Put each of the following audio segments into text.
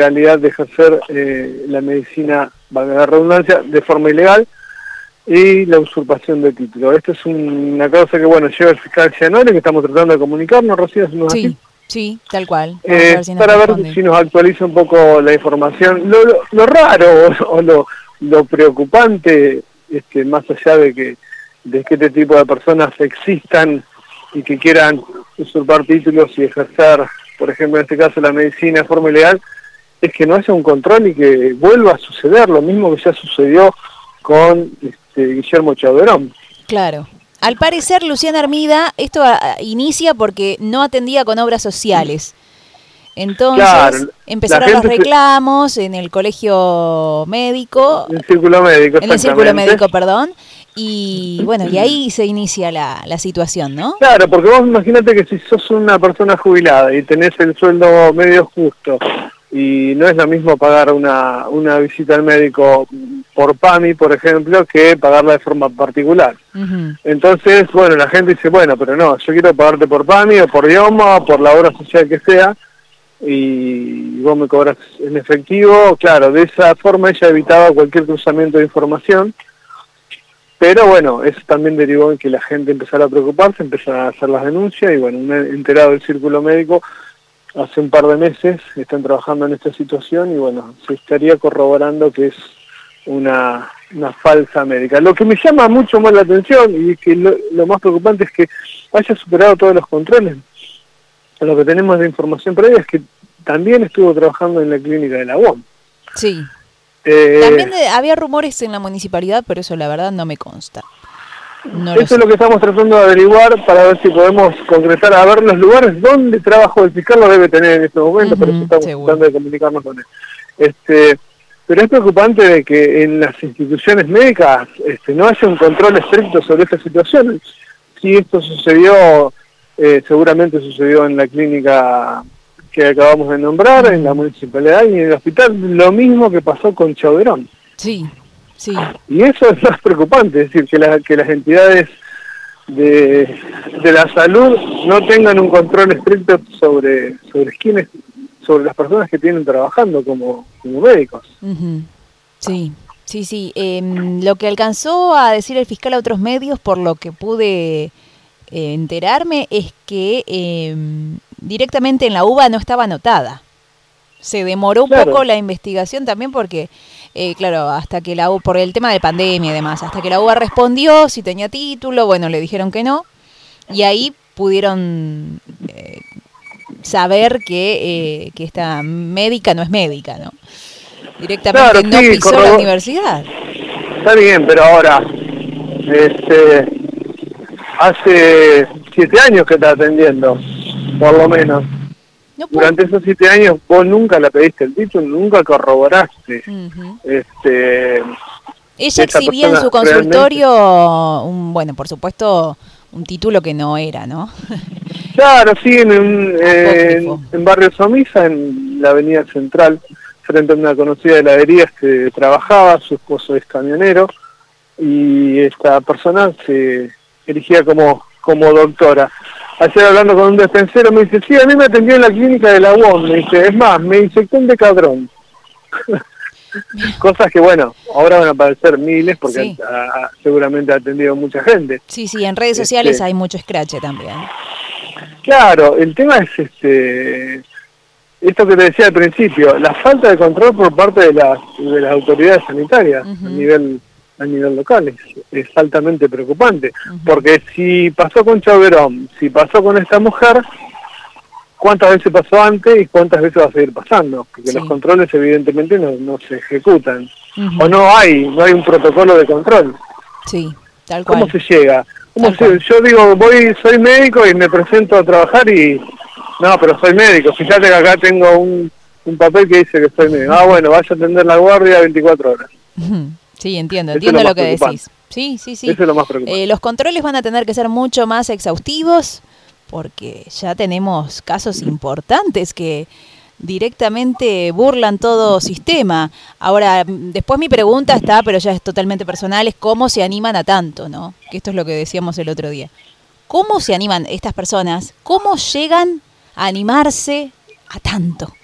realidad de ejercer eh, la medicina, valga la redundancia, de forma ilegal y la usurpación de título. Esta es una causa que, bueno, lleva el fiscal Cianore, que estamos tratando de comunicarnos, Rocío, sí, sí, tal cual. Eh, para ver si nos actualiza un poco la información. Lo, raro o, lo, lo, preocupante, este, más allá de que, de que este tipo de personas existan y que quieran usurpar títulos y ejercer, por ejemplo, en este caso la medicina de forma ilegal, es que no haya un control y que vuelva a suceder lo mismo que ya sucedió con este, Guillermo Chaverón. Claro. Al parecer, Luciana Armida, esto ah, inicia porque no atendía con obras sociales. Entonces empezaron los reclamos en el colegio médico. En el círculo médico, En el círculo médico, perdón. Y bueno, y ahí se inicia la, la situación, ¿no? Claro, porque vos imagínate que si sos una persona jubilada y tenés el sueldo medio justo y no es lo mismo pagar una, una visita al médico por PAMI, por ejemplo, que pagarla de forma particular. Entonces, bueno, la gente dice, bueno, pero no, yo quiero pagarte por PAMI o por idioma o por la obra social que sea, y vos me cobras en efectivo. Claro, de esa forma ella evitaba cualquier cruzamiento de información, pero bueno, eso también derivó en que la gente empezara a preocuparse, empezara a hacer las denuncias, y bueno, un enterado del círculo médico hace un par de meses están trabajando en esta situación y bueno, se estaría corroborando que es una, una falsa médica. Lo que me llama mucho más la atención y que lo, más preocupante es que haya superado todos los controles. Lo que tenemos de información previa es que también estuvo trabajando en la clínica de la UOM. Sí. Eh, también había rumores en la municipalidad, pero eso la verdad no me consta. Eso es lo que estamos tratando de averiguar para ver si podemos concretar, a ver los lugares donde trabajo el fiscal lo debe tener en este momento, pero estamos tratando de comunicarnos con él. Este, pero es preocupante de que en las instituciones médicas este, no haya un control estricto sobre estas situaciones. Si esto sucedió, eh, seguramente sucedió en la clínica que acabamos de nombrar, en la municipalidad y en el hospital, lo mismo que pasó con Chauderón. Sí, y eso es más preocupante, es decir, que, que las entidades de, la salud no tengan un control estricto sobre, sobre quiénes, sobre las personas que tienen trabajando como, médicos. Sí, sí, sí. Em, lo que alcanzó a decir el fiscal a otros medios, por lo que pude eh, enterarme, es que em, directamente en la UBA no estaba anotada. Se demoró un poco la investigación también porque eh, claro, hasta que la U, por el tema de pandemia y demás, hasta que la UBA respondió si tenía título, bueno, le dijeron que no, y ahí pudieron eh, saber que, eh, que esta médica no es médica, ¿no? Directamente no pisó la universidad. Está bien, pero ahora, este, hace siete años que está atendiendo, por lo menos. Durante esos siete años vos nunca la pediste el título, nunca corroboraste. este, Ella exhibía en su consultorio, un, bueno, por supuesto, un título que no era, ¿no? claro, sí, en, en, Barrio Somisa, en la Avenida Central, frente a una conocida heladería que trabajaba, su esposo es camionero, y esta persona se elegía como, como doctora ayer hablando con un despensero, me dice, sí, a mí me atendió en la clínica de la UOM, me dice, es más, me inyectó un decadrón. Cosas que, bueno, ahora van a aparecer miles porque seguramente ha atendido mucha gente. Sí, sí, en redes sociales este hay mucho scratch también. Claro, el tema es este esto que te decía al principio, la falta de control por parte de las, de las autoridades sanitarias a nivel a nivel local. Es, altamente preocupante, porque si pasó con Chaverón, si pasó con esta mujer, ¿cuántas veces pasó antes y cuántas veces va a seguir pasando? Porque los controles evidentemente no, no se ejecutan. O no hay, no hay un protocolo de control. Sí, tal cual. ¿Cómo se llega? ¿Cómo yo digo, voy, soy médico y me presento a trabajar y... No, pero soy médico. Fíjate que acá tengo un, un papel que dice que soy médico. Ah, bueno, vaya a atender la guardia 24 horas. Sí, entiendo, entiendo lo, que decís. Sí, sí, sí. Eso es lo más preocupante. Eh, los controles van a tener que ser mucho más exhaustivos porque ya tenemos casos importantes que directamente burlan todo sistema. Ahora, después mi pregunta está, pero ya es totalmente personal, es cómo se animan a tanto, ¿no? Que esto es lo que decíamos el otro día. ¿Cómo se animan estas personas? ¿Cómo llegan a animarse a tanto?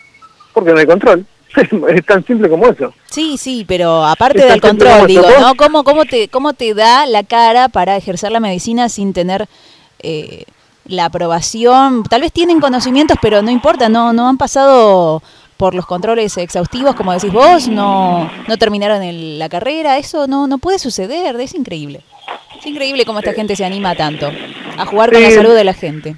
Porque no hay control. es tan simple como eso. Sí, sí, pero aparte del control, digo, ¿no? ¿Cómo, cómo, te, ¿Cómo te da la cara para ejercer la medicina sin tener eh, la aprobación? Tal vez tienen conocimientos, pero no importa, no, no han pasado por los controles exhaustivos, como decís vos, no, no terminaron en la carrera, eso no, no puede suceder, es increíble. Es increíble cómo esta gente se anima tanto a jugar con la salud de la gente.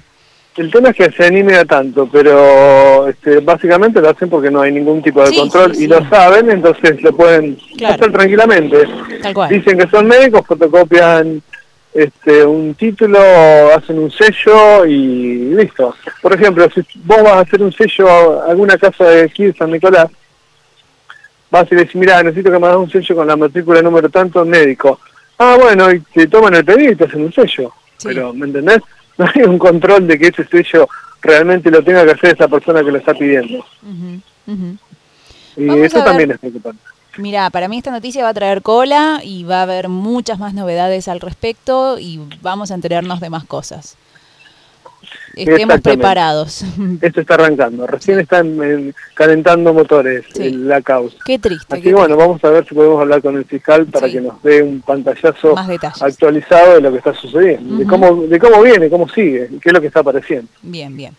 El tema es que se anime a tanto, pero este, básicamente lo hacen porque no hay ningún tipo de control y lo saben, entonces lo pueden hacer tranquilamente. Dicen que son médicos, fotocopian este, un título, hacen un sello y listo. Por ejemplo, si vos vas a hacer un sello a alguna casa de aquí de San Nicolás, vas y le decís, mira, necesito que me hagas un sello con la matrícula número tanto médico. Ah, bueno, y te toman el pedido y te hacen un sello. Pero, ¿me entendés? No hay un control de que ese sello realmente lo tenga que hacer esa persona que lo está pidiendo. Y eso también es preocupante. Mira, para mí esta noticia va a traer cola y va a haber muchas más novedades al respecto y vamos a enterarnos de más cosas estemos preparados. Esto está arrancando, recién están calentando motores la causa. Qué triste. Así que bueno, vamos a ver si podemos hablar con el fiscal para que nos dé un pantallazo actualizado de lo que está sucediendo, de cómo de cómo viene, cómo sigue, qué es lo que está apareciendo. Bien, bien.